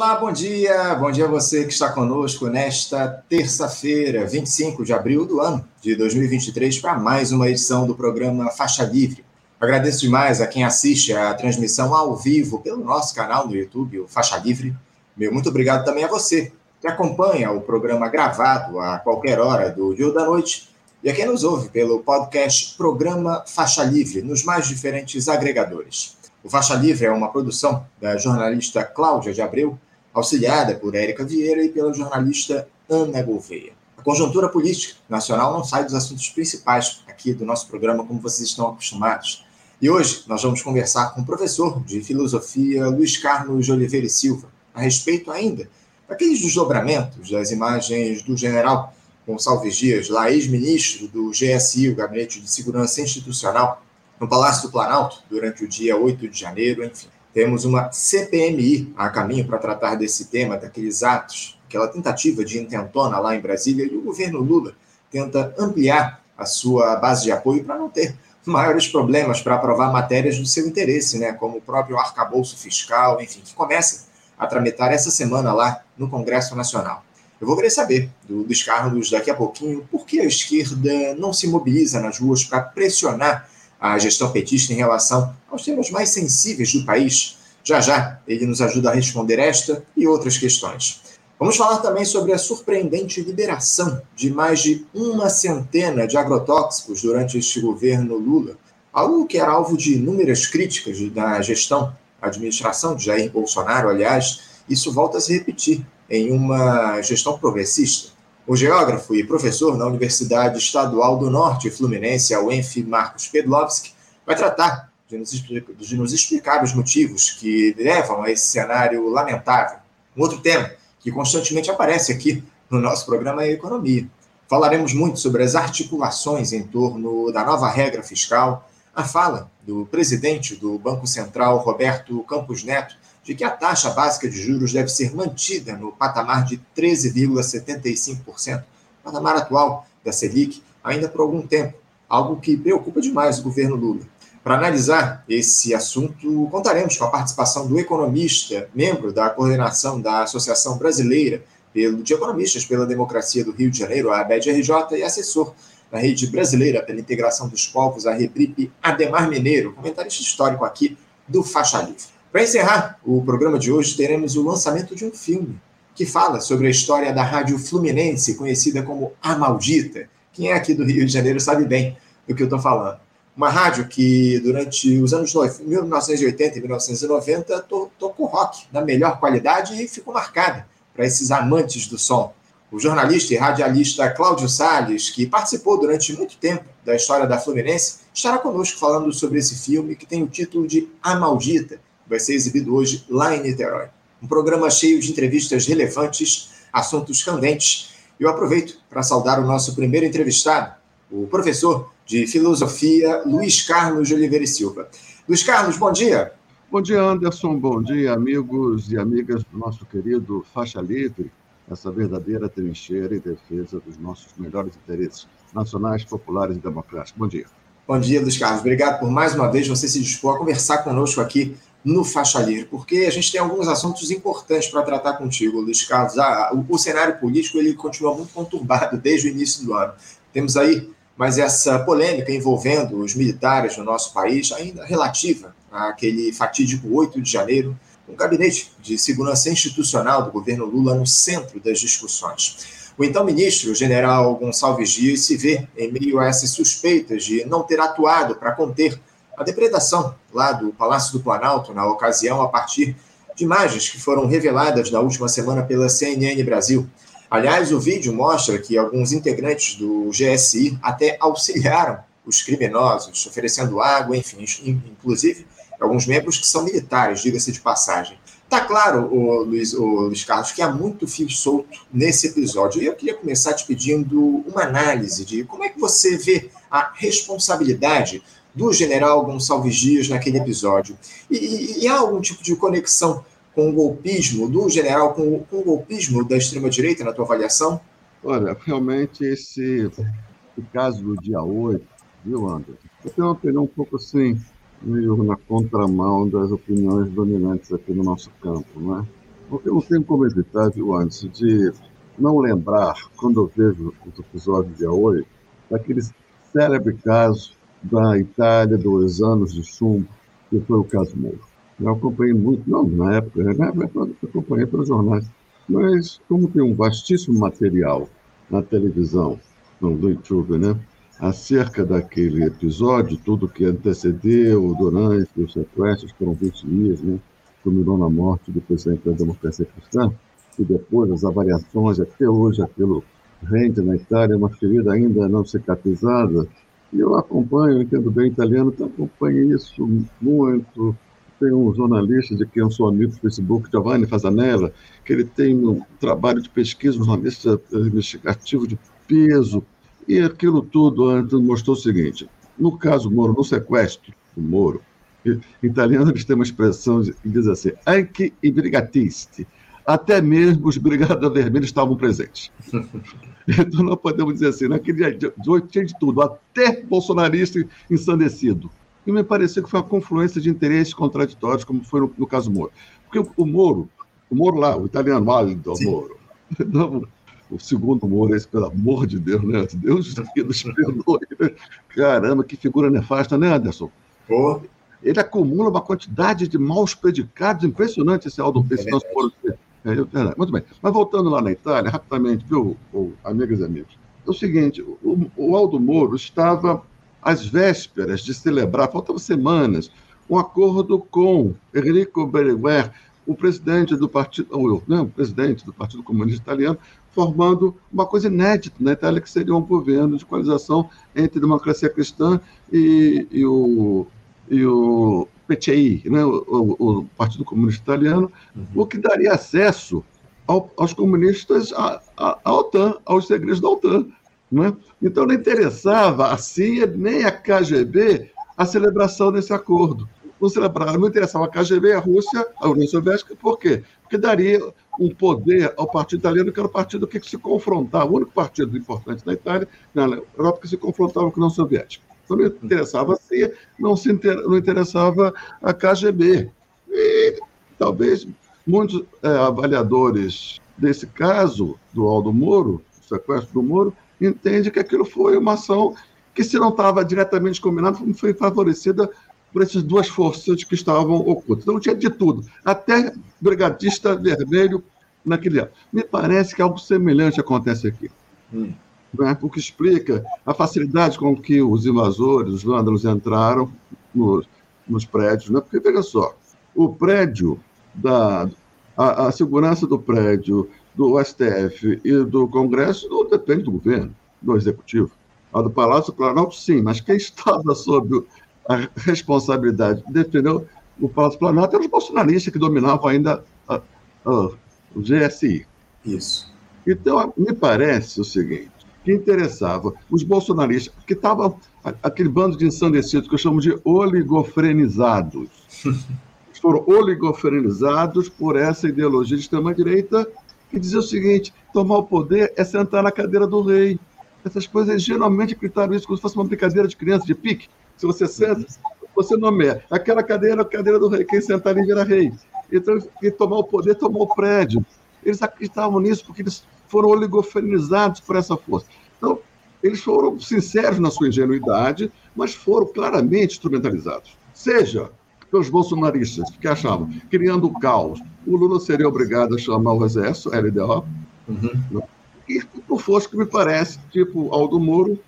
Olá, bom dia. Bom dia a você que está conosco nesta terça-feira, 25 de abril do ano de 2023, para mais uma edição do programa Faixa Livre. Agradeço demais a quem assiste a transmissão ao vivo pelo nosso canal no YouTube, o Faixa Livre. Meu muito obrigado também a você que acompanha o programa gravado a qualquer hora do dia ou da noite e a quem nos ouve pelo podcast Programa Faixa Livre nos mais diferentes agregadores. O Faixa Livre é uma produção da jornalista Cláudia de Abreu, auxiliada por Érica Vieira e pela jornalista Ana Gouveia. A conjuntura política nacional não sai dos assuntos principais aqui do nosso programa, como vocês estão acostumados. E hoje nós vamos conversar com o professor de filosofia Luiz Carlos de Oliveira e Silva, a respeito ainda daqueles desdobramentos das imagens do general Gonçalves Dias, lá ex-ministro do GSI, o Gabinete de Segurança Institucional, no Palácio do Planalto, durante o dia 8 de janeiro, enfim. Temos uma CPMI a caminho para tratar desse tema, daqueles atos, aquela tentativa de intentona lá em Brasília, e o governo Lula tenta ampliar a sua base de apoio para não ter maiores problemas para aprovar matérias do seu interesse, né, como o próprio arcabouço fiscal, enfim, que começa a tramitar essa semana lá no Congresso Nacional. Eu vou querer saber do Luiz Carlos daqui a pouquinho por que a esquerda não se mobiliza nas ruas para pressionar a gestão petista em relação aos temas mais sensíveis do país. Já já ele nos ajuda a responder esta e outras questões. Vamos falar também sobre a surpreendente liberação de mais de uma centena de agrotóxicos durante este governo Lula, algo que era alvo de inúmeras críticas da gestão, administração de Jair Bolsonaro, aliás, isso volta a se repetir em uma gestão progressista. O geógrafo e professor na Universidade Estadual do Norte Fluminense, a UENF, Marcos Pedlovski, vai tratar de nos, explicar, de nos explicar os motivos que levam a esse cenário lamentável. Um outro tema que constantemente aparece aqui no nosso programa é economia. Falaremos muito sobre as articulações em torno da nova regra fiscal, a fala do presidente do Banco Central, Roberto Campos Neto, de que a taxa básica de juros deve ser mantida no patamar de 13,75%, patamar atual da Selic, ainda por algum tempo, algo que preocupa demais o governo Lula. Para analisar esse assunto, contaremos com a participação do economista, membro da coordenação da Associação Brasileira de Economistas pela Democracia do Rio de Janeiro, a ABED-RJ, e assessor da Rede Brasileira pela Integração dos Povos, a REPRIP, Ademar Mineiro, comentarista histórico aqui do Faixa Livre. Para encerrar o programa de hoje, teremos o lançamento de um filme que fala sobre a história da Rádio Fluminense, conhecida como A Maldita. Quem é aqui do Rio de Janeiro sabe bem do que eu estou falando uma rádio que durante os anos 1980 e 1990 to tocou rock na melhor qualidade e ficou marcada para esses amantes do som. O jornalista e radialista Cláudio Salles, que participou durante muito tempo da história da Fluminense, estará conosco falando sobre esse filme que tem o título de A Maldita, vai ser exibido hoje lá em Niterói. Um programa cheio de entrevistas relevantes, assuntos candentes. Eu aproveito para saudar o nosso primeiro entrevistado, o professor de Filosofia, Luiz Carlos de Oliveira e Silva. Luiz Carlos, bom dia. Bom dia, Anderson. Bom dia, amigos e amigas do nosso querido Faixa Livre, essa verdadeira trincheira em defesa dos nossos melhores interesses nacionais, populares e democráticos. Bom dia. Bom dia, Luiz Carlos. Obrigado por mais uma vez você se dispor a conversar conosco aqui no Faixa Livre, porque a gente tem alguns assuntos importantes para tratar contigo, Luiz Carlos. Ah, o, o cenário político ele continua muito conturbado desde o início do ano. Temos aí mas essa polêmica envolvendo os militares no nosso país, ainda relativa àquele fatídico 8 de janeiro, um gabinete de segurança institucional do governo Lula no centro das discussões. O então ministro, o general Gonçalves Dias, se vê em meio a essas suspeitas de não ter atuado para conter a depredação lá do Palácio do Planalto, na ocasião, a partir de imagens que foram reveladas na última semana pela CNN Brasil. Aliás, o vídeo mostra que alguns integrantes do GSI até auxiliaram os criminosos, oferecendo água, enfim, inclusive alguns membros que são militares, diga-se de passagem. Tá claro, o Luiz, o Luiz Carlos, que há muito fio solto nesse episódio. E eu queria começar te pedindo uma análise de como é que você vê a responsabilidade do general Gonçalves Dias naquele episódio. E, e, e há algum tipo de conexão com o golpismo do general, com, com o golpismo da extrema-direita, na tua avaliação? Olha, realmente esse, caso do dia 8, viu, André? Eu tenho uma opinião um pouco assim, meio na contramão das opiniões dominantes aqui no nosso campo, não é? Porque eu não tenho como evitar, viu, antes, de não lembrar, quando eu vejo os episódios de Aoi, daquele célebre caso da Itália dos anos de chumbo, que foi o caso Moro. Eu acompanhei muito, não na época, na época eu acompanhei pelos jornais, mas como tem um vastíssimo material na televisão, no YouTube, né? acerca daquele episódio, tudo que antecedeu, durante os sequestros, foram 20 dias, né? culminou na morte do presidente da democracia cristã, e depois as avaliações, até hoje aquilo rende na Itália, uma ferida ainda não cicatrizada. Eu acompanho, entendo bem italiano, então acompanho isso muito. Tem um jornalista de quem eu sou amigo do Facebook, Giovanni Fazanella, que ele tem um trabalho de pesquisa, um jornalista investigativo de peso, e aquilo tudo antes mostrou o seguinte: no caso Moro, no sequestro do Moro, em italiano eles têm uma expressão que diz assim: anche i brigatisti. Até mesmo os brigadas vermelhos estavam presentes. então nós podemos dizer assim: naquele dia de hoje tinha de tudo, até bolsonarista ensandecido. E me pareceu que foi uma confluência de interesses contraditórios, como foi no, no caso Moro. Porque o, o Moro, o Moro lá, o italiano Aldo Moro, o segundo Moro, esse, pelo amor de Deus, né? Deus nos perdoe. Né? Caramba, que figura nefasta, né, Anderson? Ele acumula uma quantidade de maus predicados impressionante, esse Aldo, esse é nosso Moro. É, é, muito bem. Mas voltando lá na Itália, rapidamente, viu, amigas e amigos? É o seguinte: o, o Aldo Moro estava às vésperas de celebrar, faltavam semanas, um acordo com Enrico Berlinguer, o presidente do partido, não, o presidente do Partido Comunista Italiano, formando uma coisa inédita na Itália, que seria um governo de coalização entre a democracia cristã e, e o, e o PCI, né, o, o, Partido Comunista Italiano, uhum. o que daria acesso ao, aos comunistas à, à, à, OTAN, aos segredos da OTAN. Né? Então não interessava a CIA nem a KGB a celebração desse acordo. Não celebrava, não interessava a KGB, a Rússia, a União Soviética, por quê? Porque daria um poder ao partido italiano, que era o partido que se confrontava, o único partido importante da Itália, na Europa, que se confrontava com a União Soviética. Não interessava a CIA, não, se inter... não interessava a KGB. E talvez muitos é, avaliadores desse caso do Aldo Moro, do sequestro do Moro, entendem que aquilo foi uma ação que, se não estava diretamente combinada, foi favorecida por essas duas forças que estavam ocultas. Então tinha de tudo, até brigadista vermelho naquele ano. Me parece que algo semelhante acontece aqui. Hum. Né? O que explica a facilidade com que os invasores, os vândalos, entraram nos, nos prédios. Né? Porque, veja só, o prédio, da, a, a segurança do prédio do STF e do Congresso não depende do governo, do Executivo. A do Palácio Planalto, sim, mas quem estava sob a responsabilidade de defender o Palácio Planalto eram os bolsonaristas que dominavam ainda a, a, o GSI. Isso. Então, me parece o seguinte, que interessava os bolsonaristas, que estavam aquele bando de ensandecidos que eu chamo de oligofrenizados. foram oligofrenizados por essa ideologia de extrema-direita que dizia o seguinte, tomar o poder é sentar na cadeira do rei. Essas coisas geralmente acreditaram isso como se fosse uma brincadeira de criança, de pique. Se você senta, você nomeia. Aquela cadeira é a cadeira do rei. Quem sentar ali vira rei. Então, quem tomar o poder, tomou o prédio. Eles acreditavam nisso porque eles foram oligofrenizados por essa força. Então, eles foram sinceros na sua ingenuidade, mas foram claramente instrumentalizados. Seja pelos bolsonaristas, que achavam, criando o caos, o Lula seria obrigado a chamar o exército, LDO, uhum. e por força que me parece, tipo Aldo Moro,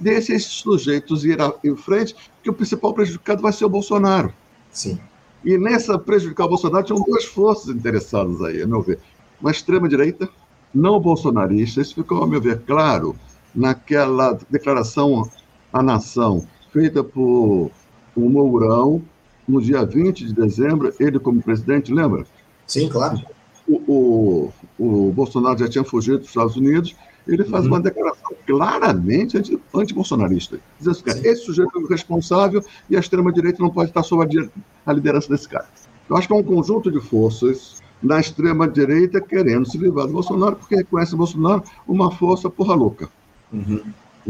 deixa esses sujeitos ir em frente, que o principal prejudicado vai ser o Bolsonaro. Sim. E nessa prejudicar o Bolsonaro, tinham duas forças interessadas aí, a meu ver. Uma extrema-direita, não bolsonarista, isso ficou, a meu ver, claro naquela declaração à nação feita por o Mourão no dia 20 de dezembro, ele como presidente, lembra? Sim, claro. O, o, o Bolsonaro já tinha fugido dos Estados Unidos ele faz uhum. uma declaração claramente anti-bolsonarista. Diz assim, esse sujeito é o responsável e a extrema-direita não pode estar sob a liderança desse cara. Eu acho que é um conjunto de forças na extrema-direita querendo se livrar do Bolsonaro, porque reconhece o Bolsonaro uma força porra louca. Uhum.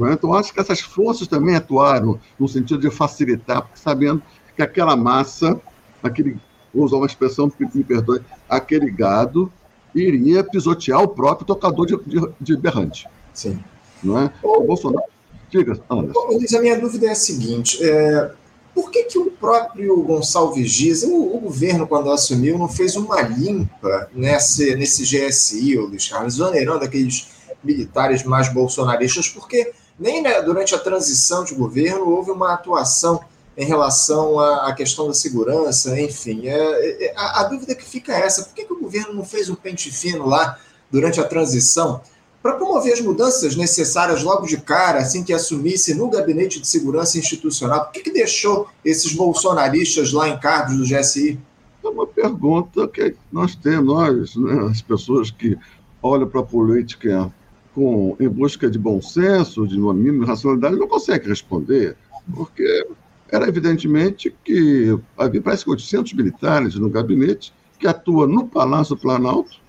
É? Então, acho que essas forças também atuaram no sentido de facilitar, porque sabendo que aquela massa, aquele vou usar uma expressão, me perdoe, aquele gado iria pisotear o próprio tocador de, de, de berrante. Sim. Não é? O Bolsonaro. Diga, Anderson. Luiz, a minha dúvida é a seguinte: é, por que, que o próprio Gonçalves Dias, o, o, governo, quando assumiu, não fez uma limpa nesse, nesse GSI, Luiz Carlos, exonerando aqueles militares mais bolsonaristas? Porque nem né, durante a transição de governo houve uma atuação em relação à, à questão da segurança, enfim. É, é, a, a, dúvida que fica é essa: por que, que o governo não fez um pente fino lá durante a transição? Para promover as mudanças necessárias logo de cara, assim que assumisse no gabinete de segurança institucional? Por que, que deixou esses bolsonaristas lá em cargos do GSI? É uma pergunta que nós temos, nós, né, as pessoas que olham para a política com, em busca de bom senso, de uma mínima racionalidade, não conseguem responder, porque era evidentemente que havia parece que 800 militares no gabinete que atuam no Palácio Planalto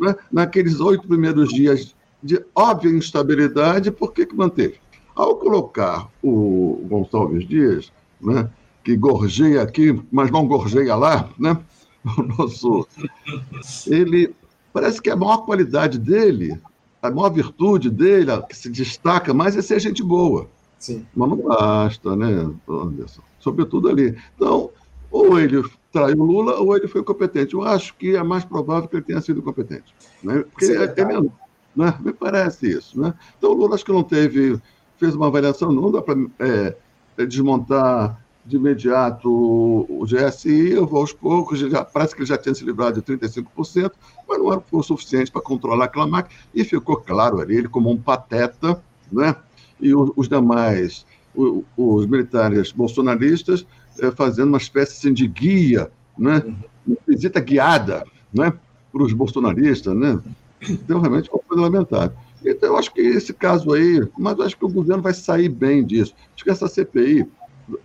né, naqueles oito primeiros dias de óbvia instabilidade, por que, que manteve? Ao colocar o Gonçalves Dias, né, que gorjeia aqui, mas não gorjeia lá, né, o nosso, ele parece que a maior qualidade dele, a maior virtude dele, a que se destaca mais é ser gente boa. Sim. Mas não basta, né, Anderson? Sobretudo ali. Então, ou ele traiu Lula ou ele foi competente. Eu acho que é mais provável que ele tenha sido competente. Né? Porque Sim, é, é né? me parece isso. Né? Então, o Lula acho que não teve, fez uma avaliação, não dá para é, desmontar de imediato o GSI, eu vou aos poucos, já, parece que ele já tinha se livrado de 35%, mas não era o suficiente para controlar aquela máquina, e ficou claro ali, ele como um pateta, né? e os, os demais, os, os militares bolsonaristas, fazendo uma espécie assim, de guia, né? uma visita guiada né? para os bolsonaristas. Né? Então, realmente, foi uma coisa lamentável. Então, eu acho que esse caso aí, mas eu acho que o governo vai sair bem disso. Acho que essa CPI,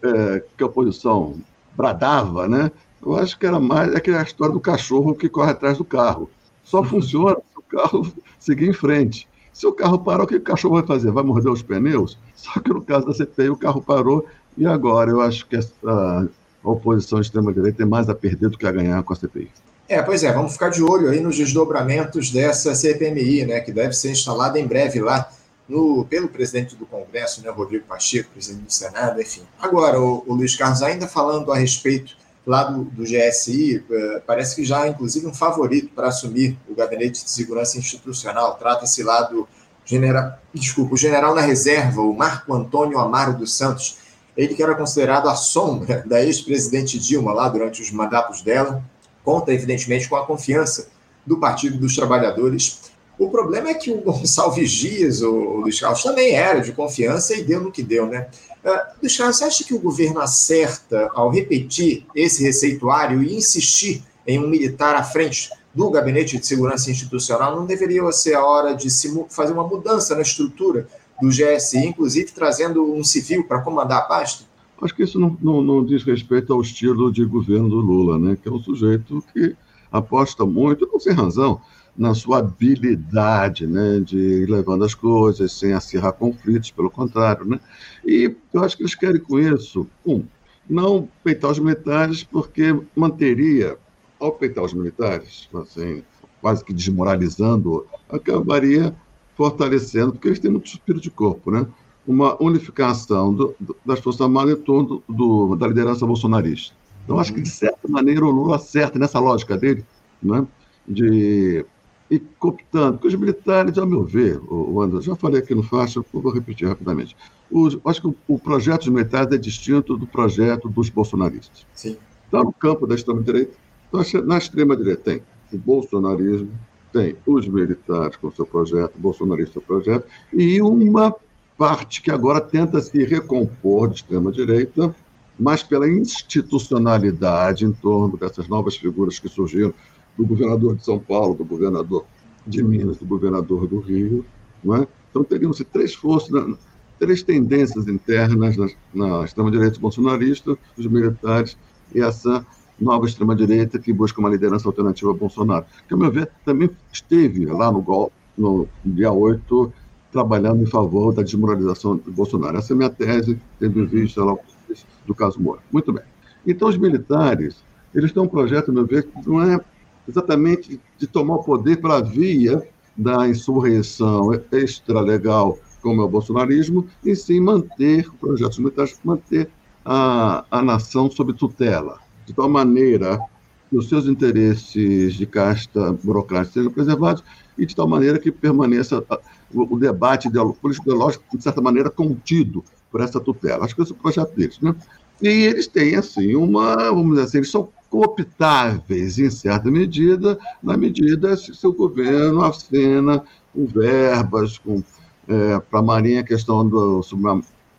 é, que a oposição bradava, né? eu acho que era mais aquela história do cachorro que corre atrás do carro. Só funciona se o carro seguir em frente. Se o carro parar, o que o cachorro vai fazer? Vai morder os pneus? Só que no caso da CPI, o carro parou e agora eu acho que a oposição extrema-direita tem mais a perder do que a ganhar com a CPI. É, pois é, vamos ficar de olho aí nos desdobramentos dessa CPMI, né, que deve ser instalada em breve lá no, pelo presidente do Congresso, né, Rodrigo Pacheco, presidente do Senado, enfim. Agora, o, o Luiz Carlos, ainda falando a respeito lá do, do GSI, eh, parece que já, inclusive, um favorito para assumir o Gabinete de Segurança Institucional. Trata-se lá do general, desculpa, o general na reserva, o Marco Antônio Amaro dos Santos, ele que era considerado a sombra da ex-presidente Dilma lá durante os mandatos dela, conta evidentemente com a confiança do Partido dos Trabalhadores. O problema é que o Gonçalves Dias, o Luiz Carlos, também era de confiança e deu no que deu, né? Uh, Luiz Carlos, você acha que o governo acerta ao repetir esse receituário e insistir em um militar à frente do Gabinete de Segurança Institucional? Não deveria ser a hora de fazer uma mudança na estrutura do GSI, inclusive trazendo um civil para comandar a pasta? Acho que isso não, não, não, diz respeito ao estilo de governo do Lula, né? que é um sujeito que aposta muito, não sem razão, na sua habilidade né? de ir levando as coisas sem acirrar conflitos, pelo contrário. Né? E eu acho que eles querem com isso, um, não peitar os militares, porque manteria, ao peitar os militares, assim, quase que desmoralizando, acabaria fortalecendo, porque eles têm muito espírito de corpo, né? uma unificação do, do, das Forças Armadas em torno do, da liderança bolsonarista. Então, acho que, de certa maneira, o Lula acerta nessa lógica dele, né? de ir cooptando, porque os militares, ao meu ver, o, Anderson, já falei aqui no Faixa, vou repetir rapidamente, os, acho que o, o, projeto dos militares é distinto do projeto dos bolsonaristas. Sim. Está no campo da extrema-direita. Então, na extrema-direita tem o bolsonarismo, tem os militares com seu projeto, bolsonarista projeto, e uma parte que agora tenta se recompor de extrema-direita, mas pela institucionalidade em torno dessas novas figuras que surgiram, do governador de São Paulo, do governador de Minas, do governador do Rio. Não é? Então, teriam-se três forças, três tendências internas na, na extrema-direita bolsonarista, os militares e essa nova extrema-direita que busca uma liderança alternativa a Bolsonaro, que, ao meu ver, também esteve lá no, golpe, no dia 8, trabalhando em favor da desmoralização do Bolsonaro. Essa é a minha tese, tendo em vista lá do caso Moura. Muito bem. Então, os militares, eles têm um projeto, meu ver, que não é exatamente de tomar o poder pela via da insurreição extralegal, como é o bolsonarismo, e sim manter projetos militares, manter a, a nação sob tutela, de tal maneira que os seus interesses de casta burocrática sejam preservados e de tal maneira que permaneça o, o debate político-ideológico, de certa maneira, contido por essa tutela. Acho que esse é o projeto deles. Né? E eles têm, assim, uma, vamos dizer assim, eles são cooptáveis, em certa medida, na medida se seu governo acena com verbas, com, é, para a Marinha a questão do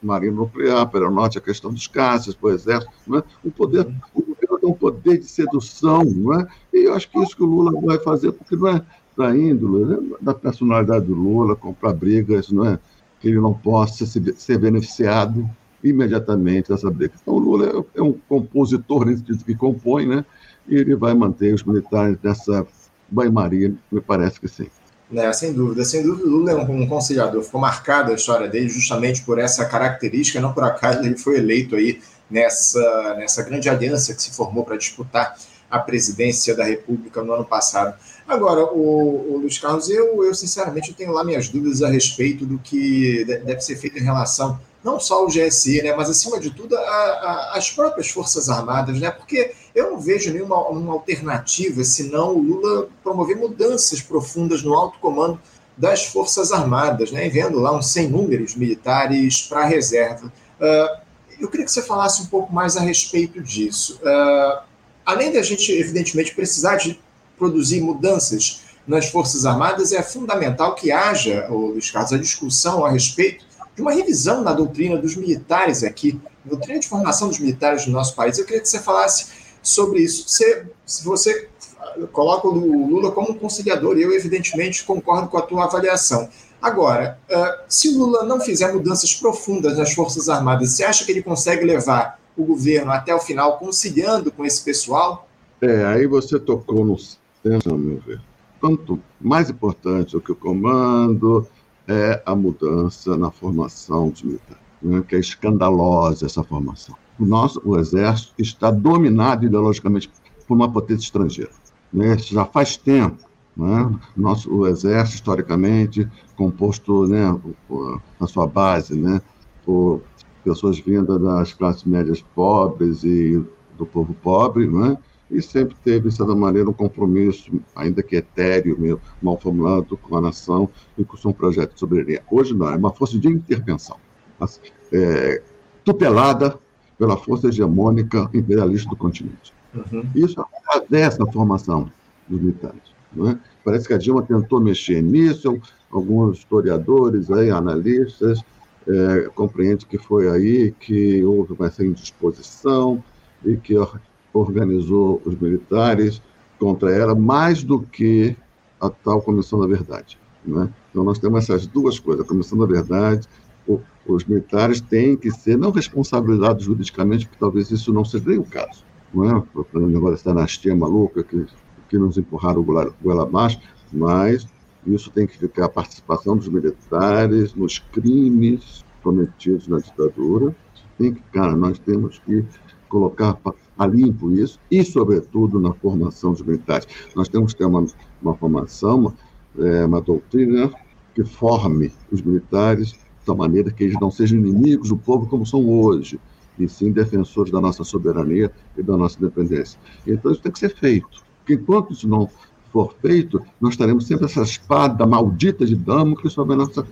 submarino nuclear, para o Norte a questão dos caças, para o Exército, não é? o poder, o governo tem um poder de sedução, não é? e eu acho que isso que o Lula vai fazer, porque não é da índole, né? da personalidade do Lula, comprar brigas, não é? que ele não possa ser beneficiado imediatamente dessa briga. Então, o Lula é, é um compositor nesse sentido que compõe, né? E ele vai manter os militares nessa banho-maria, me parece que sim. É, sem dúvida, sem dúvida, o Lula é um, um conciliador. Ficou marcada a história dele justamente por essa característica. Não por acaso ele foi eleito aí nessa, nessa grande aliança que se formou para disputar a presidência da República no ano passado. Agora, o, o Luiz Carlos, eu, eu sinceramente tenho lá minhas dúvidas a respeito do que deve ser feito em relação não só o GSI, né, mas acima de tudo a, a, as próprias Forças Armadas, né, porque eu não vejo nenhuma uma alternativa senão o Lula promover mudanças profundas no alto comando das Forças Armadas, né, enviando lá uns 100 números militares para a reserva. Uh, eu queria que você falasse um pouco mais a respeito disso. Uh, além da gente, evidentemente, precisar de produzir mudanças nas Forças Armadas, é fundamental que haja, Luiz Carlos, a discussão a respeito de uma revisão na doutrina dos militares aqui, doutrina de formação dos militares do nosso país. Eu queria que você falasse sobre isso. Se você coloca o Lula como conciliador, e eu, evidentemente, concordo com a tua avaliação. Agora, uh, se o Lula não fizer mudanças profundas nas Forças Armadas, você acha que ele consegue levar o governo até o final conciliando com esse pessoal? É, aí você tocou no centro, meu ver. Tanto mais importante do que o comando, é a mudança na formação dos militares, né, que é escandalosa essa formação. O nosso o exército está dominado ideologicamente por uma potência estrangeira. Né, já faz tempo. Né, nosso, o exército, historicamente, composto né, na sua base né, por pessoas vindas das classes médias pobres e do povo pobre, né, e sempre teve, de certa maneira, um compromisso, ainda que etéreo, mal formulado, com a nação e com seu projeto de soberania. Hoje não, é uma força de intervenção, é, tutelada pela força hegemônica imperialista do continente. Uhum. Isso atravessa a formação dos militares. É? Parece que a Dilma tentou mexer nisso, alguns historiadores, aí, analistas, é, compreendem que foi aí que houve uma indisposição e que organizou os militares contra ela mais do que a tal Comissão da Verdade. Né? Então, nós temos essas duas coisas. A Comissão da Verdade, os militares têm que ser não responsabilizados juridicamente, porque talvez isso não seja nem o caso. Não é? O negócio da dinastia maluca que, que nos empurraram o goela abaixo, mas isso tem que ficar a participação dos militares nos crimes cometidos na ditadura. Tem que, cara, nós temos que colocar a limpo isso, e, sobretudo, na formação dos militares. Nós temos que ter uma, uma formação, uma, é, uma doutrina que forme os militares tal maneira que eles não sejam inimigos do povo como são hoje, e sim defensores da nossa soberania e da nossa independência. Então, isso tem que ser feito. Porque enquanto isso não for feito, nós teremos sempre essa espada maldita de Damocles sobre a nossa,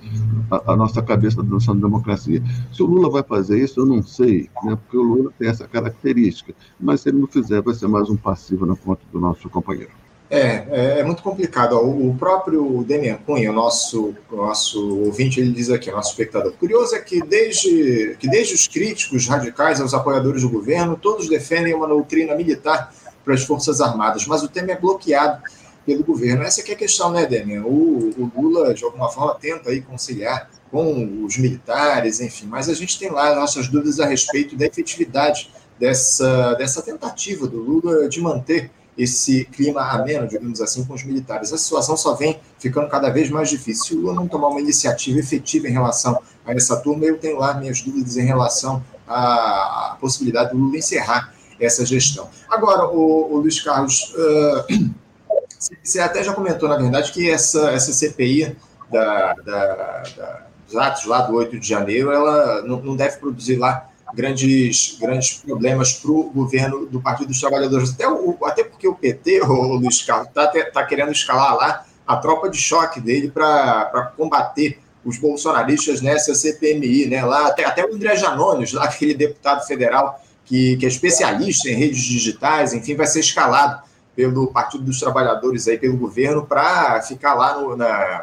a, a, nossa cabeça da nossa democracia. Se o Lula vai fazer isso, eu não sei, né, porque o Lula tem essa característica. Mas se ele não fizer, vai ser mais um passivo na conta do nosso companheiro. É, é, é muito complicado. O próprio Demian Cunha, nosso, nosso ouvinte, ele diz aqui, nosso espectador. Curioso é que desde, que desde os críticos radicais aos apoiadores do governo, todos defendem uma doutrina militar para as Forças Armadas, mas o tema é bloqueado pelo governo. Essa é a questão, né, Demian? O, o, Lula, de alguma forma, tenta aí conciliar com os militares, enfim, mas a gente tem lá nossas dúvidas a respeito da efetividade dessa, dessa tentativa do Lula de manter esse clima ameno, digamos assim, com os militares. A situação só vem ficando cada vez mais difícil. Se o Lula não tomar uma iniciativa efetiva em relação a essa turma, eu tenho lá minhas dúvidas em relação à possibilidade do Lula encerrar essa gestão. Agora, o, o Luiz Carlos, uh, você até já comentou, na verdade, que essa, essa CPI da, da, da, dos atos lá do 8 de janeiro, ela não, não deve produzir lá grandes, grandes problemas para o governo do Partido dos Trabalhadores. Até, o, até porque o PT, o Luiz Carlos, está tá querendo escalar lá a tropa de choque dele para combater os bolsonaristas nessa CPMI, né? Lá, até, até o André Janones, lá, aquele deputado federal que, que é especialista em redes digitais, enfim, vai ser escalado pelo Partido dos Trabalhadores aí, pelo governo, para ficar lá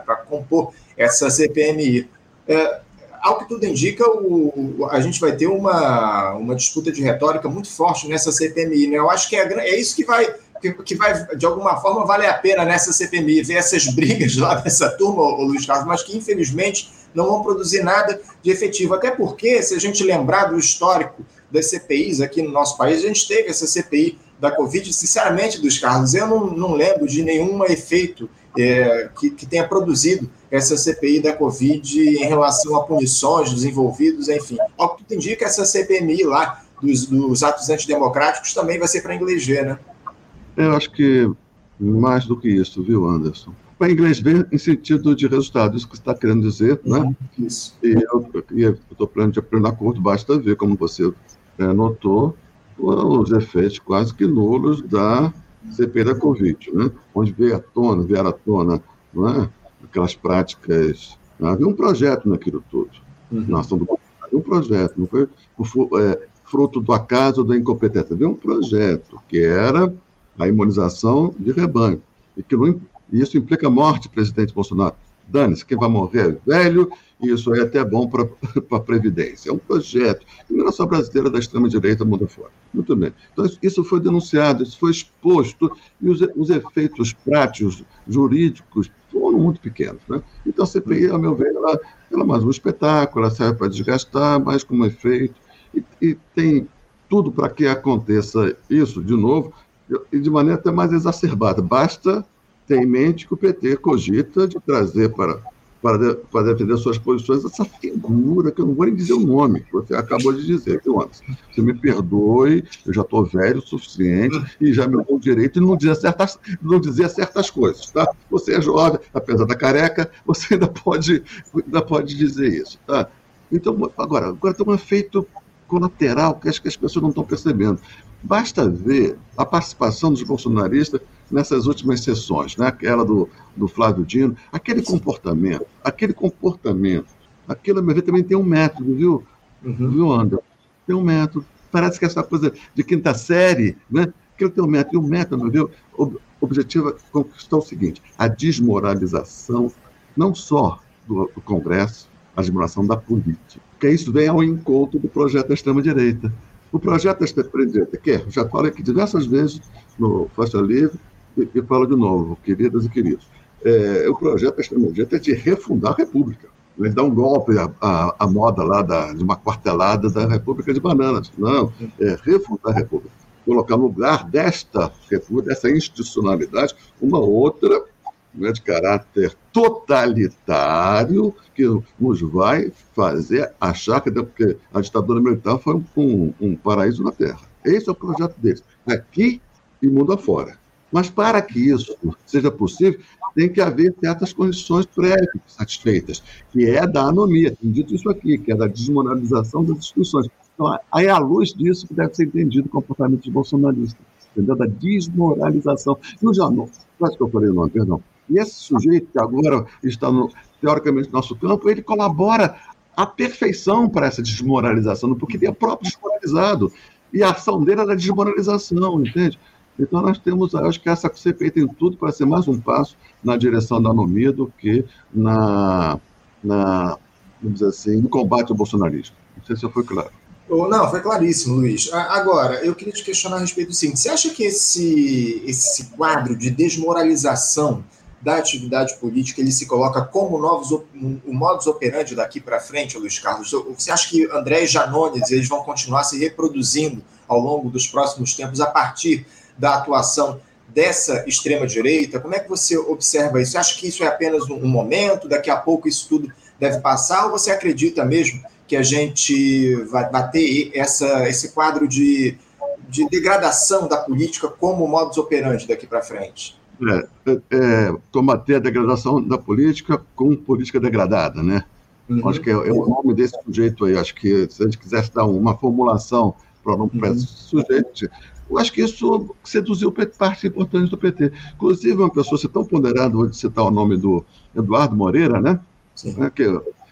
para compor essa CPMI. É, ao que tudo indica, o, a gente vai ter uma, uma disputa de retórica muito forte nessa CPMI. Né? Eu acho que é, é isso que vai, que, que, vai, de alguma forma, valer a pena nessa CPMI, ver essas brigas lá dessa turma, o Luiz Carlos, mas que, infelizmente, não vão produzir nada de efetivo. Até porque, se a gente lembrar do histórico das CPIs aqui no nosso país, a gente teve essa CPI da Covid, sinceramente, Luiz Carlos, eu não, não lembro de nenhum efeito é, que, que, tenha produzido essa CPI da Covid em relação a punições dos envolvidos, enfim. Ao que tu indica, essa CPMI lá dos, dos atos antidemocráticos também vai ser para inglês ver, né? Eu acho que mais do que isso, viu, Anderson? Para inglês ver em sentido de resultado, isso que você está querendo dizer, né? uhum, né? Isso. E eu estou planejando de aprender a curto, basta ver, como você é, notou, os efeitos quase que nulos da CPI da Covid, né? onde veio à tona, vieram à tona não é? aquelas práticas. Né? Havia um projeto naquilo tudo, uhum. na ação do Havia um projeto, não foi é, fruto do acaso ou da incompetência. Havia um projeto que era a imunização de rebanho. E que não, isso implica morte, presidente Bolsonaro. Dane-se, quem vai morrer é velho, e isso é até bom para a Previdência. É um projeto. E não é brasileira da extrema-direita, mundo fora. Muito bem. Então, isso foi denunciado, isso foi exposto, e os, os efeitos práticos, jurídicos, foram muito pequenos. Né? Então, a CPI, ao meu ver, ela, ela é mais um espetáculo, ela serve para desgastar, mais como efeito, e, e tem tudo para que aconteça isso de novo, e de maneira até mais exacerbada. Basta ter em mente que o PT cogita de trazer para, para, para defender suas posições essa figura, que eu não vou nem dizer o nome, que você acabou de dizer, viu, Anderson? Você me perdoe, eu já estou velho o suficiente e já me dou o direito de não dizer certas, não dizer certas coisas, tá? Você é jovem, apesar da careca, você ainda pode, ainda pode dizer isso, tá? Então, agora, agora tem um efeito colateral que acho que as pessoas não estão percebendo. Basta ver a participação dos bolsonaristas nessas últimas sessões, né? aquela do, do Flávio Dino, aquele comportamento, aquele comportamento, aquilo, a meu ver, também tem um método, viu, uhum. viu, André? Tem um método. Parece que essa coisa de quinta série, né? Aquilo tem um método. E o método, viu, o objetivo é conquistar o seguinte, a desmoralização, não só do, do Congresso, a desmoralização da política. Porque isso vem ao encontro do projeto da extrema-direita. O projeto da extrema-direita quer, já falei aqui diversas vezes no Faixa Livre, e, falo de novo, queridas e queridos, é, o projeto da extrema-direita é de refundar a República. Eles dão um golpe à, à, à moda lá da, de uma quartelada da República de Bananas. Não, é refundar a República. Colocar no lugar desta República, dessa institucionalidade, uma outra né, de caráter totalitário que nos vai fazer achar que, que a ditadura militar foi um, um, um paraíso na Terra. Esse é o projeto deles, aqui e mundo afora. Mas para que isso seja possível, tem que haver certas condições prévias satisfeitas, que é da anomia, tem dito isso aqui, que é da desmoralização das instituições. Então, aí é à luz disso que deve ser entendido o comportamento dos bolsonaristas, entendeu? Da desmoralização. No jornal, quase que eu falei o nome, perdão. E esse sujeito que agora está, no, teoricamente, no nosso campo, ele colabora à perfeição para essa desmoralização, porque ele é próprio desmoralizado. E a ação dele é da desmoralização, entende? Então, nós temos, acho que essa CPI tem tudo para ser mais um passo na direção da anomia do que na, na vamos dizer assim, no combate ao bolsonarismo. Não sei se fui claro. Não, foi claríssimo, Luiz. Agora, eu queria te questionar a respeito do seguinte: você acha que esse, esse quadro de desmoralização da atividade política ele se coloca como novos, o modus operandi daqui para frente, Luiz Carlos? Você acha que André e Janones eles vão continuar se reproduzindo ao longo dos próximos tempos a partir da atuação dessa extrema-direita? Como é que você observa isso? Você acha que isso é apenas um momento, daqui a pouco isso tudo deve passar, ou você acredita mesmo que a gente vai, bater essa, esse quadro de, de degradação da política como modus operandi daqui para frente? É, é, é, combater a degradação da política com política degradada, né? Uhum. Acho que é, é, o nome desse sujeito aí. Acho que se a gente quisesse dar uma formulação para uhum. esse sujeito, eu acho que isso seduziu parte importante do PT. Inclusive, uma pessoa, se tão ponderada, vou citar o nome do Eduardo Moreira, né? né que,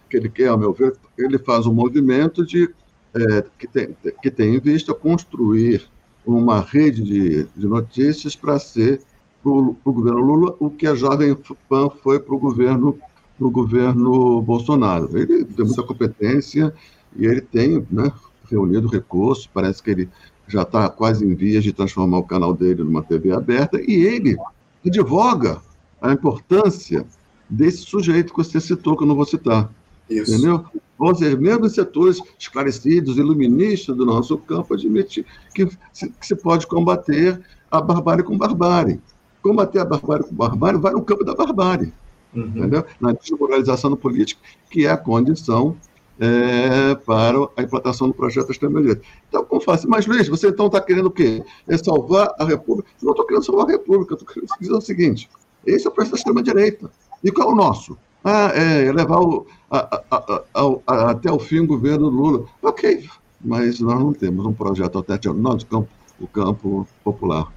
que ele quer, ao meu ver, ele faz um movimento de, é, que, tem, que tem em vista construir uma rede de, de notícias para ser para o governo Lula o que a Jovem Pan foi para o governo pro governo Bolsonaro. Ele tem muita competência e ele tem né, reunido recursos, parece que ele já está quase em vias de transformar o canal dele numa TV aberta, e ele advoga a importância desse sujeito que você citou, que eu não vou citar. Isso. Entendeu? Ou seja, mesmo em setores esclarecidos, iluministas do nosso campo, admite que se, que se pode combater a barbárie com barbárie. Combater a barbárie com barbárie vai no campo da barbárie. Uhum. Entendeu? Na desmoralização política, que é a condição é, para a implantação do projeto extrema-direita. Então, como faz? Mas, Luiz, você então está querendo o quê? É salvar a República? Eu não estou querendo salvar a República, estou querendo dizer o seguinte: esse é o projeto da extrema-direita. E qual é o nosso? Ah, é levar o, a, a, a, até o fim o governo Lula. Ok, mas nós não temos um projeto alternativo. Nós, o campo, o campo popular.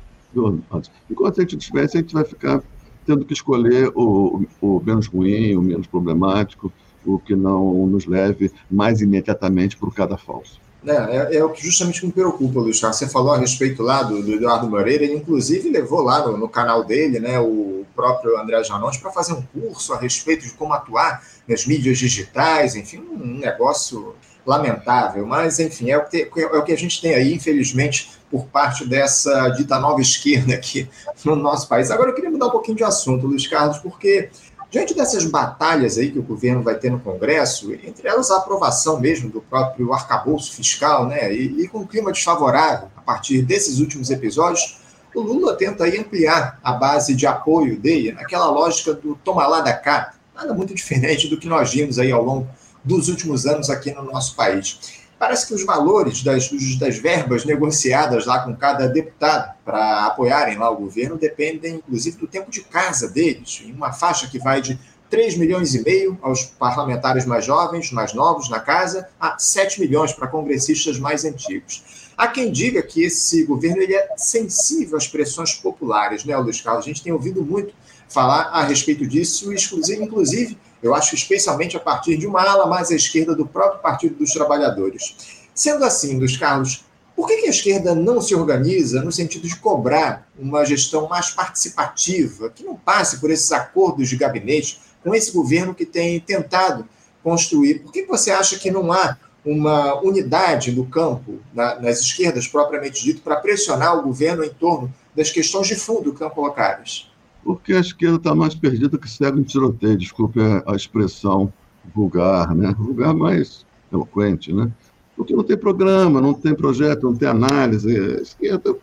Enquanto a gente tivesse, a gente vai ficar tendo que escolher o, o menos ruim, o menos problemático, o que não nos leve mais imediatamente para o cada falso. É, é, é, o que justamente me preocupa, Luiz Carlos. Você falou a respeito lá do, do Eduardo Moreira, ele inclusive levou lá no, no canal dele, né, o próprio André Janotti, para fazer um curso a respeito de como atuar nas mídias digitais, enfim, um negócio lamentável, mas enfim, é o, que, é o que a gente tem aí, infelizmente, por parte dessa dita nova esquerda aqui no nosso país. Agora eu queria mudar um pouquinho de assunto, Luiz Carlos, porque Diante dessas batalhas aí que o governo vai ter no Congresso, entre elas a aprovação mesmo do próprio arcabouço fiscal, né, e, e com um clima desfavorável a partir desses últimos episódios, o Lula tenta aí ampliar a base de apoio dele naquela lógica do toma lá da cá, nada muito diferente do que nós vimos aí ao longo dos últimos anos aqui no nosso país parece que os valores das, das verbas negociadas lá com cada deputado para apoiarem lá o governo dependem, inclusive, do tempo de casa deles, em uma faixa que vai de 3 milhões e meio aos parlamentares mais jovens, mais novos na casa, a 7 milhões para congressistas mais antigos. Há quem diga que esse governo ele é sensível às pressões populares, né, Luiz Carlos? A gente tem ouvido muito falar a respeito disso, inclusive, eu acho especialmente a partir de uma ala mais à esquerda do próprio Partido dos Trabalhadores. Sendo assim, Luiz Carlos, por que, a esquerda não se organiza no sentido de cobrar uma gestão mais participativa, que não passe por esses acordos de gabinete com esse governo que tem tentado construir? Por que você acha que não há uma unidade no campo, na, nas esquerdas propriamente dito, para pressionar o governo em torno das questões de fundo que são colocadas? Porque a esquerda está mais perdida que cego em tiroteio, desculpe a expressão vulgar, né? vulgar mais eloquente, né? porque não tem programa, não tem projeto, não tem análise. A esquerda,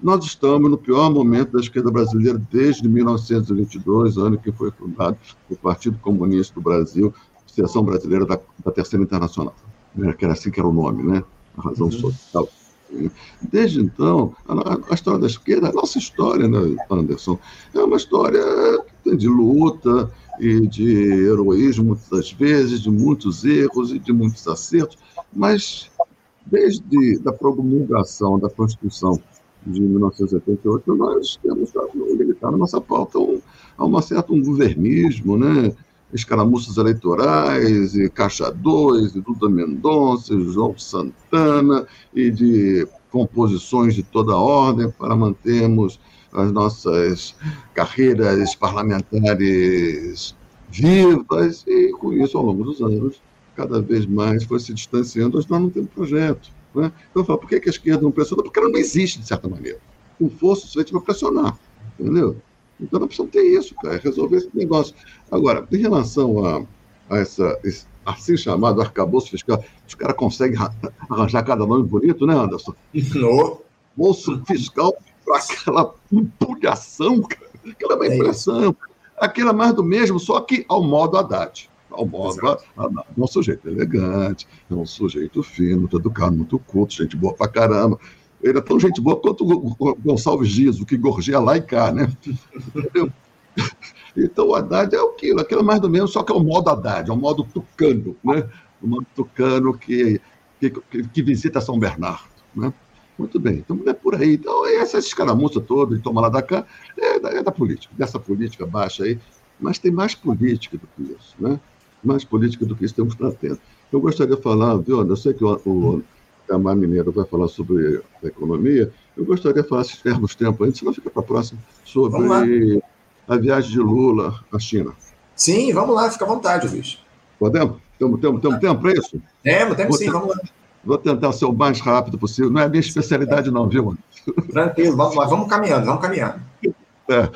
nós estamos no pior momento da esquerda brasileira desde 1922, ano que foi fundado o Partido Comunista do Brasil, Seção Brasileira da, da Terceira Internacional, que era assim que era o nome, né? A razão uhum. social Desde então, a, a, história da esquerda, a nossa história, né, Anderson, é uma história de luta e de heroísmo, muitas vezes, de muitos erros e de muitos acertos, mas desde a promulgação da Constituição de 1988, nós temos militar na nossa pauta um, a uma certa um governismo, né? Escaramuças eleitorais, e Caixa 2, e Duda Mendonça, e João Santana, e de composições de toda ordem para mantermos as nossas carreiras parlamentares vivas, e com isso, ao longo dos anos, cada vez mais foi se distanciando, nós não temos projeto. Né? Então, eu falo, por que a esquerda não pressiona? Porque ela não existe, de certa maneira. Com força suficiente para pressionar, entendeu? Então nós precisamos ter isso, cara, resolver esse negócio. Agora, em relação a, a essa, esse, assim chamado arcabouço fiscal, os caras conseguem arranjar cada nome bonito, né, Anderson? No. Bolso fiscal, aquela empulhação, cara, aquela é impressão. Aquilo é mais do mesmo, só que ao modo Haddad. Ao modo Haddad. É um sujeito elegante, é um sujeito fino, muito educado, muito culto, gente boa pra caramba. Ele é tão gente boa quanto o Gonçalves Dias, o que gorjeia lá e cá, né? Então o Haddad é aquilo, aquilo mais do mesmo, só que é o modo Haddad, é o modo tucano, né? O modo tucano que, que, que visita São Bernardo, né? Muito bem, então é por aí. Então, essa escaramuça toda, de tomar lá da cá, é da, é da política, dessa política baixa aí. Mas tem mais política do que isso, né? Mais política do que isso temos para ter. Eu gostaria de falar, viu, eu sei que o, o Camar Mineiro vai falar sobre a economia, eu gostaria de falar, se tivermos tempo ainda, senão fica para a próxima, sobre a viagem de Lula à China. Sim, vamos lá, fica à vontade, Luiz. Podemos? Temos, temos, temos tempo para isso? Temos, temos sim, vamos lá. Vou tentar ser o mais rápido possível. Não é a minha especialidade, não, viu? Tranquilo, vamos lá, vamos caminhando, vamos caminhando. É,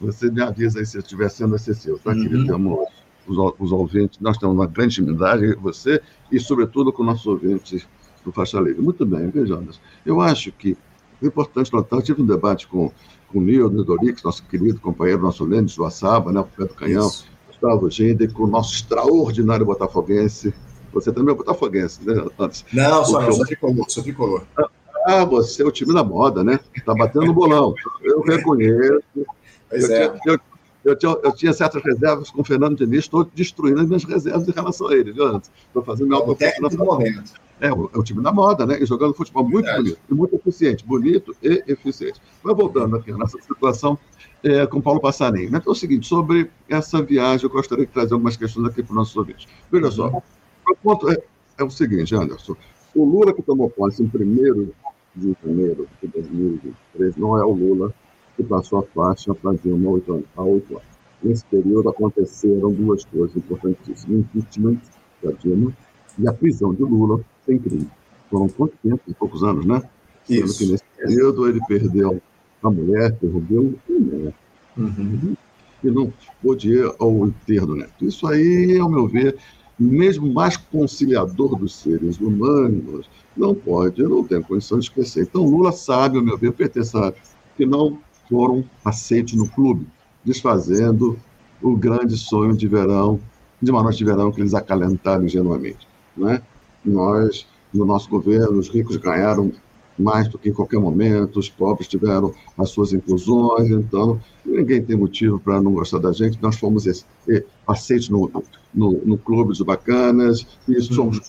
você me avisa aí se eu estiver sendo excessivo, tá, uhum. Temos os, os ouvintes, nós temos uma grande intimidade, você, e sobretudo com nossos ouvintes do Faixa Livre. Muito bem, vejamos. Eu acho que é importante notar, eu tive um debate com, com o Nildo Dorix, nosso querido companheiro, nosso Lênin do Assaba, né, o pé do canhão, Isso. Gustavo Ginde, com o nosso extraordinário botafoguense, você também é botafoguense, né, Anderson? Não, só, eu sou tricolor, sou tricolor. Ah, você é o time da moda, né? Tá batendo no bolão. Eu reconheço. Pois eu, é. tinha, eu, eu, tinha, eu tinha certas reservas com o Fernando Diniz, estou destruindo as minhas reservas em relação a ele, viu, Anderson? Estou fazendo minha autocrítica. É, o, é o time da moda, né? E jogando futebol muito Verdade. bonito, e muito eficiente, bonito e eficiente. Mas voltando aqui nessa situação é, com Paulo Passarinho. Então é o seguinte, sobre essa viagem, eu gostaria de trazer algumas questões aqui para os nossos ouvintes. Veja só, uhum. O ponto é, é o seguinte, Anderson. O Lula que tomou posse em 1 de janeiro de 2023 não é o Lula que passou a faixa para Dilma há oito anos. Nesse período aconteceram duas coisas importantíssimas: o impeachment da Dilma e a prisão de Lula sem crime. Foram quanto tempo? Poucos anos, né? Isso. que nesse período ele perdeu a mulher, perdeu o neto. Uhum. E não pôde ir ao enterro neto. Isso aí, ao meu ver, mesmo mais conciliador dos seres humanos, não pode, não tem condição de esquecer. Então, Lula sabe, ao meu ver, o PT sabe, que não foram aceitos no clube, desfazendo o grande sonho de verão, de uma noite de verão que eles acalentaram ingenuamente. Né? Nós, no nosso governo, os ricos ganharam mais do que em qualquer momento, os pobres tiveram as suas inclusões, então ninguém tem motivo para não gostar da gente, nós fomos aceitos no, no, no clube dos bacanas, e somos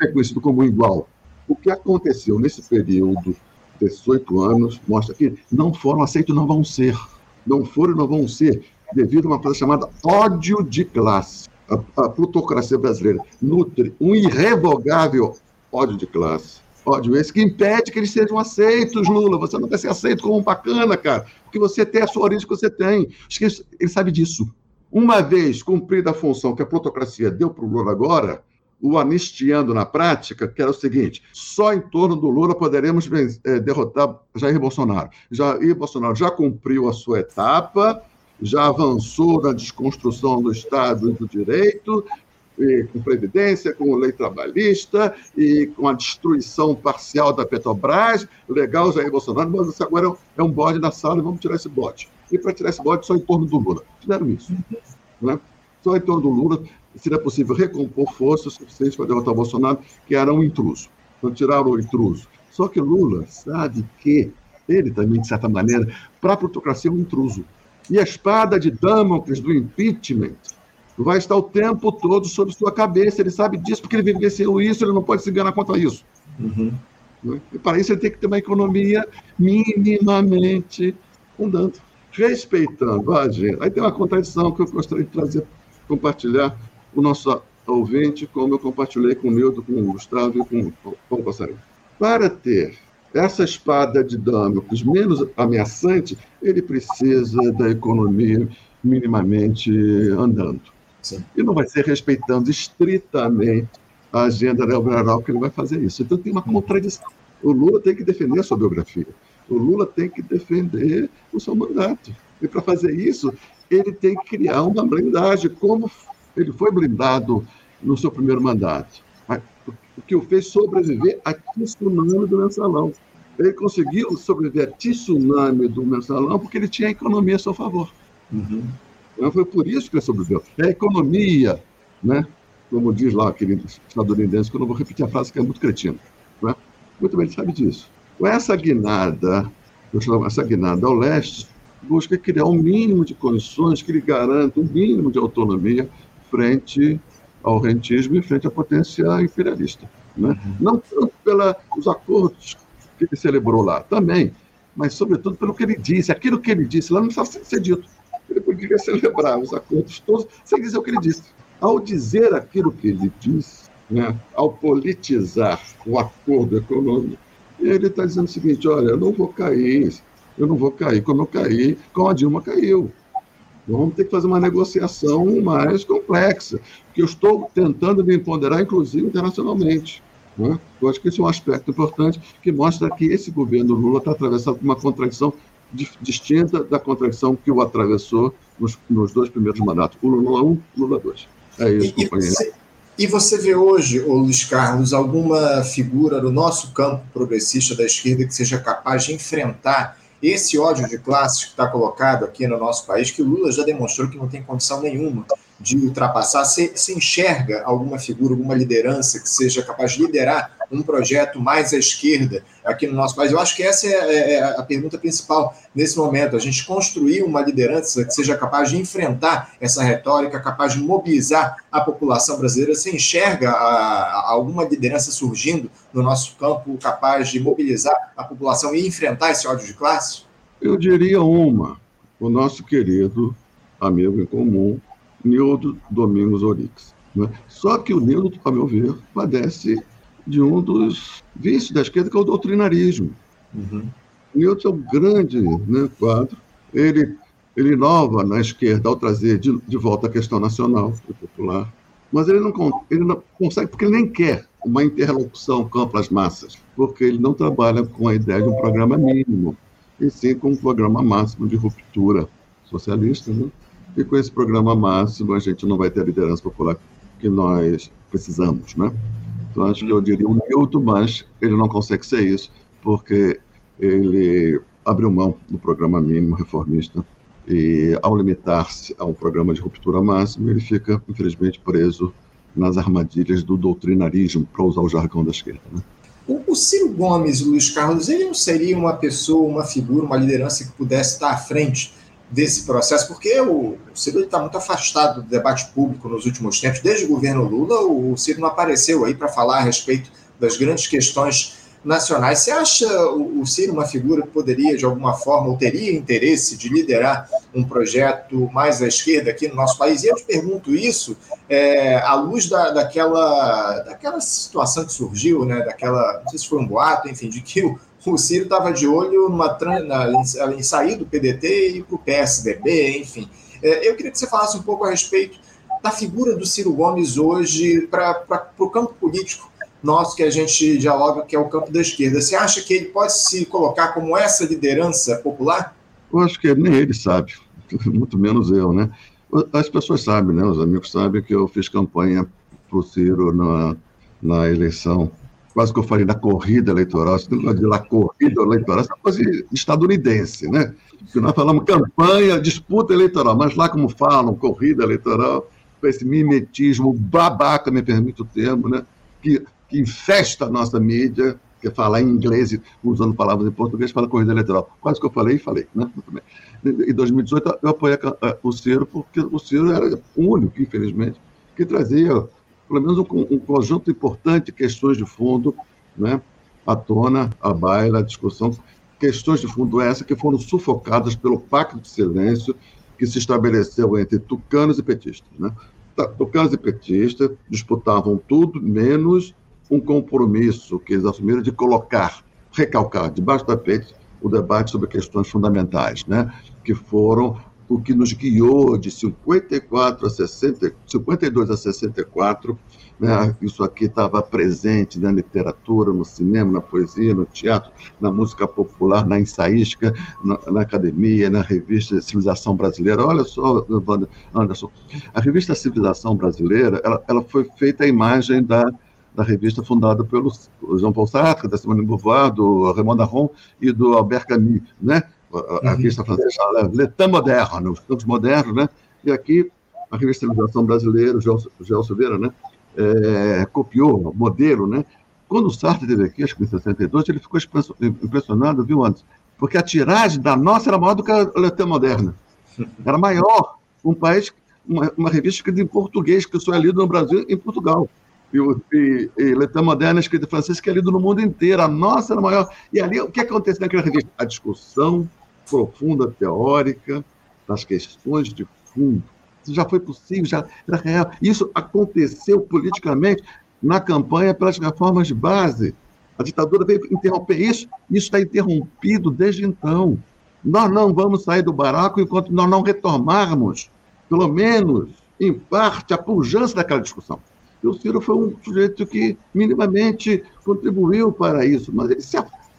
reconhecidos como igual. O que aconteceu nesse período, 18 anos, mostra que não foram aceitos, não vão ser. Não foram e não vão ser, devido a uma coisa chamada ódio de classe. A, a plutocracia brasileira nutre um irrevogável ódio de classe ódio esse que impede que eles sejam aceitos, Lula. Você não vai ser aceito como um bacana, cara, porque você tem a sua origem que você tem. Ele sabe disso. Uma vez cumprida a função que a plutocracia deu para o Lula agora, o anistiando na prática, que era o seguinte: só em torno do Lula poderemos é, derrotar Jair Bolsonaro. Jair Bolsonaro já cumpriu a sua etapa, já avançou na desconstrução do Estado e do direito, e com previdência, com lei trabalhista e com a destruição parcial da Petrobras. Legal, Jair Bolsonaro, mas você agora é um bode na sala vamos tirar esse bode. E para tirar esse bode, só em torno do Lula. Fizeram isso. Né? Só em torno do Lula seria possível recompor forças suficientes para derrotar Bolsonaro, que era um intruso. Então, tiraram o intruso. Só que Lula sabe que ele também, de certa maneira, para a plutocracia é um intruso. E a espada de Damocles do impeachment vai estar o tempo todo sobre sua cabeça. Ele sabe disso porque ele vivenciou isso, ele não pode se enganar quanto a isso. Uhum. Né? E para isso ele tem que ter uma economia minimamente andando, respeitando a agenda. Aí tem uma contradição que eu gostaria de trazer, compartilhar com o nosso ouvinte, como eu compartilhei com o Nildo, com o Gustavo e com o Paulo Passarinho. Para ter essa espada de Damocles menos ameaçante, ele precisa da economia minimamente andando. Sim. E não vai ser respeitando estritamente a agenda neoliberal que ele vai fazer isso. Então tem uma contradição. O Lula tem que defender a sua biografia. O Lula tem que defender o seu mandato. E para fazer isso, ele tem que criar uma blindagem, como ele foi blindado no seu primeiro mandato. O que o fez sobreviver a tsunami do mensalão. Ele conseguiu sobreviver a tsunami do mensalão porque ele tinha a economia a seu favor. Uhum. Então, foi por isso que ele sobreviveu. É a economia, né? como diz lá aquele estadunidense, que eu não vou repetir a frase que é muito cretina. Né? Muito bem, ele sabe disso. Com essa guinada, eu chamo essa guinada ao leste, busca criar um mínimo de condições que lhe garanta um mínimo de autonomia frente ao rentismo e frente à potência imperialista. Né? Uhum. Não tanto pelos acordos que ele celebrou lá, também, mas sobretudo pelo que ele disse. Aquilo que ele disse lá não precisava ser dito. Ele poderia celebrar os acordos todos sem dizer o que ele disse. Ao dizer aquilo que ele disse, né, ao politizar o acordo econômico, ele está dizendo o seguinte: olha, eu não vou cair, eu não vou cair como eu caí, como a Dilma caiu. Vamos ter que fazer uma negociação mais complexa, que eu estou tentando me empoderar, inclusive internacionalmente. Né? Eu acho que esse é um aspecto importante que mostra que esse governo Lula está atravessando uma contradição distinta da contradição que o atravessou nos, nos dois primeiros mandatos, o Lula 1 e Lula 2. É isso, e, companheiro. Você, e você vê hoje, ô Luiz Carlos, alguma figura do nosso campo progressista da esquerda que seja capaz de enfrentar esse ódio de classes que está colocado aqui no nosso país, que o Lula já demonstrou que não tem condição nenhuma de ultrapassar, se, se enxerga alguma figura, alguma liderança que seja capaz de liderar um projeto mais à esquerda aqui no nosso país? Eu acho que essa é, é, é a pergunta principal nesse momento, a gente construir uma liderança que seja capaz de enfrentar essa retórica, capaz de mobilizar a população brasileira. Você enxerga a, a alguma liderança surgindo no nosso campo capaz de mobilizar a população e enfrentar esse ódio de classe? Eu diria uma, o nosso querido amigo em comum, Nildo Domingos Orix. Né? Só que o Nildo, a meu ver, padece de um dos vícios da esquerda, que é o doutrinarismo. Uhum. Nildo é um grande né, quadro. Ele, ele inova na esquerda ao trazer de, de volta a questão nacional e popular, mas ele não, ele não consegue, porque ele nem quer uma interlocução com as massas, porque ele não trabalha com a ideia de um programa mínimo, e sim com um programa máximo de ruptura socialista, né? E com esse programa máximo, a gente não vai ter a liderança popular que nós precisamos, né? Então, acho que eu diria o Newton, mas ele não consegue ser isso, porque ele abriu mão do programa mínimo reformista e, ao limitar-se a um programa de ruptura máxima, ele fica, infelizmente, preso nas armadilhas do doutrinarismo, para usar o jargão da esquerda. Né? O, Ciro Gomes, Luiz Carlos, ele não seria uma pessoa, uma figura, uma liderança que pudesse estar à frente desse processo, porque o, o Ciro está muito afastado do debate público nos últimos tempos. Desde o governo Lula, o Ciro não apareceu aí para falar a respeito das grandes questões nacionais. Você acha o, o Ciro uma figura que poderia, de alguma forma, ou teria interesse de liderar um projeto mais à esquerda aqui no nosso país? E eu te pergunto isso é, à luz da, daquela, daquela situação que surgiu, né, daquela, não sei se foi um boato, enfim, de que o o Ciro estava de olho numa, em sair do PDT e ir para o PSDB, enfim. É, eu queria que você falasse um pouco a respeito da figura do Ciro Gomes hoje para o campo político nosso que a gente dialoga, que é o campo da esquerda. Você acha que ele pode se colocar como essa liderança popular? Eu acho que nem ele sabe, muito menos eu, né? As pessoas sabem, né? Os amigos sabem que eu fiz campanha para o Ciro na, na eleição quase que eu falei da corrida eleitoral, de lá corrida eleitoral, essa coisa estadunidense, né? Que nós falamos campanha, disputa eleitoral, mas lá como falam, corrida eleitoral, com esse mimetismo babaca, me permite o termo, né? Que, que infesta a nossa mídia, que é falar em inglês, usando palavras em português, fala corrida eleitoral. Quase que eu falei e falei, né? Em 2018 eu apoiei o Ciro, porque o Ciro era o único, infelizmente, que trazia pelo menos um, um conjunto importante de questões de fundo né, à tona, à baila, à discussão. Questões de fundo essas que foram sufocadas pelo pacto de silêncio que se estabeleceu entre tucanos e petistas. Né? Tucanos e petistas disputavam tudo menos um compromisso que eles assumiram de colocar, recalcar debaixo do tapete o debate sobre questões fundamentais, né? que foram o que nos guiou de 54 a 60, 52 a 64. Né? Isso aqui estava presente na literatura, no cinema, na poesia, no teatro, na música popular, na ensaística, na, na academia, na revista Civilização Brasileira. Olha só, Anderson, a revista Civilização Brasileira ela, ela foi feita à imagem da da revista fundada pelo Jean Paul Sartre, da Simone Beauvoir, do Raymond Aron e do Albert Camus, né? A, revista francesa Le Temps Moderne, os tempos modernos, né? E aqui a revista Civilização Brasileira, o Gelson Silveira, né? É, copiou o modelo, né? Quando o Sartre teve aqui, acho que em 62, ele ficou impressionado, viu, antes? Porque a tiragem da nossa era maior do que a Letra Moderna. Era maior. Um país, uma, uma revista escrita em português, que só é lido no Brasil em Portugal. E, e, e Letra Moderna, escrita em francês, que é lido no mundo inteiro. A nossa era maior. E ali, o que acontece naquela revista? A discussão profunda, teórica, das questões de fundo. Isso já foi possível, já era real. Isso aconteceu politicamente na campanha pelas reformas de base. A ditadura veio interromper isso, isso está interrompido desde então. Nós não vamos sair do baraco enquanto nós não retomarmos, pelo menos, em parte, a pujança daquela discussão. E o Ciro foi um sujeito que minimamente contribuiu para isso, mas ele se,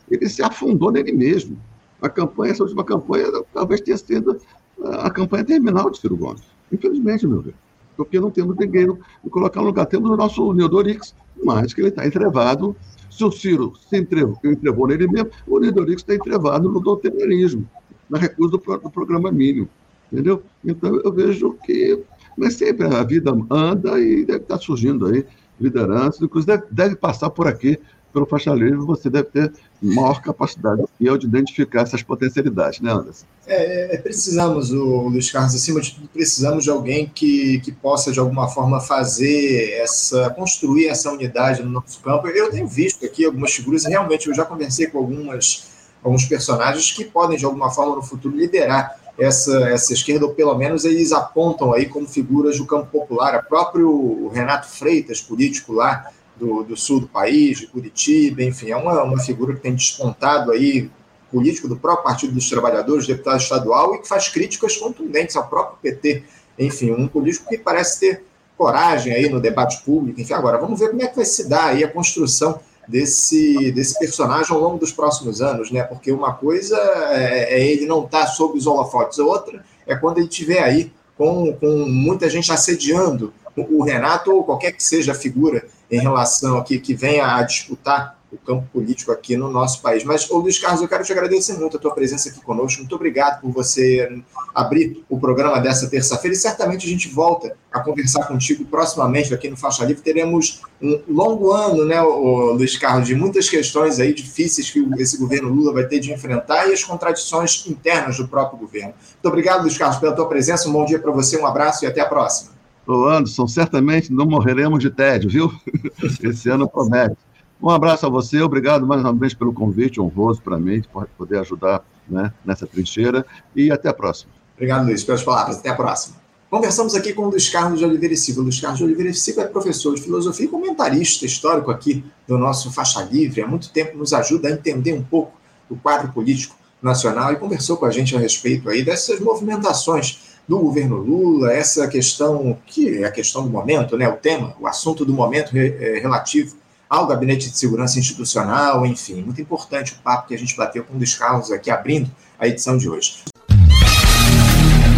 ele se afundou nele mesmo. A campanha, essa última campanha, talvez tenha sido a campanha terminal de Ciro Gomes. Infelizmente, meu Deus. Porque não temos ninguém no colocar no lugar. Temos o nosso Neodorix, mas que ele está entrevado. Se o Ciro se entrevou, entrevou nele mesmo, o Neodorix está entrevado no doutrinismo, na recusa do, do programa mínimo. Entendeu? Então, eu vejo que. Mas sempre a vida anda e deve estar surgindo aí lideranças, inclusive deve, deve passar por aqui pelo faixa livre, você deve ter maior capacidade eu de identificar essas potencialidades, né, Anderson? É, é, precisamos, o Luiz Carlos, acima de tudo, precisamos de alguém que, que possa, de alguma forma, fazer essa, construir essa unidade no nosso campo. Eu tenho visto aqui algumas figuras, e realmente eu já conversei com algumas, alguns personagens que podem, de alguma forma, no futuro, liderar essa, essa esquerda, ou pelo menos eles apontam aí como figuras do campo popular. O próprio Renato Freitas, político lá, do, do, sul do país, de Curitiba, enfim, é uma, uma figura que tem despontado aí, político do próprio Partido dos Trabalhadores, deputado estadual, e que faz críticas contundentes ao próprio PT. Enfim, um político que parece ter coragem aí no debate público. Enfim, agora vamos ver como é que vai se dar aí a construção desse, desse personagem ao longo dos próximos anos, né? Porque uma coisa é, é ele não estar tá sob os holofotes, outra é quando ele estiver aí com, com muita gente assediando o Renato ou qualquer que seja a figura em relação aqui que venha a disputar o campo político aqui no nosso país. Mas, ô Luiz Carlos, eu quero te agradecer muito a tua presença aqui conosco. Muito obrigado por você abrir o programa dessa terça-feira e certamente a gente volta a conversar contigo proximamente aqui no Faixa Livre. Teremos um longo ano, né, ô, Luiz Carlos, de muitas questões aí difíceis que esse governo Lula vai ter de enfrentar e as contradições internas do próprio governo. Muito obrigado, Luiz Carlos, pela tua presença. Um bom dia para você, um abraço e até a próxima. Ô Anderson, certamente não morreremos de tédio, viu? Esse ano promete. Um abraço a você, obrigado mais uma vez pelo convite honroso para mim, de poder ajudar né, nessa trincheira, e até a próxima. Obrigado, Luiz, pelas palavras. Até a próxima. Conversamos aqui com o Luiz Carlos de Oliveira e Silva. Luiz Carlos de Oliveira e Silva é professor de filosofia e comentarista histórico aqui do nosso Faixa Livre. Há muito tempo nos ajuda a entender um pouco o quadro político nacional e conversou com a gente a respeito aí dessas movimentações do governo Lula, essa questão que é a questão do momento, né, o tema, o assunto do momento é, relativo ao Gabinete de Segurança Institucional, enfim, muito importante o papo que a gente bateu com um dos aqui abrindo a edição de hoje.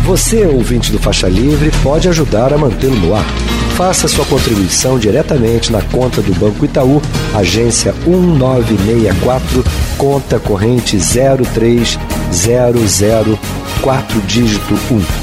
Você, ouvinte do Faixa Livre, pode ajudar a mantê-lo no ar. Faça sua contribuição diretamente na conta do Banco Itaú, agência 1964, conta corrente 03004 dígito 1.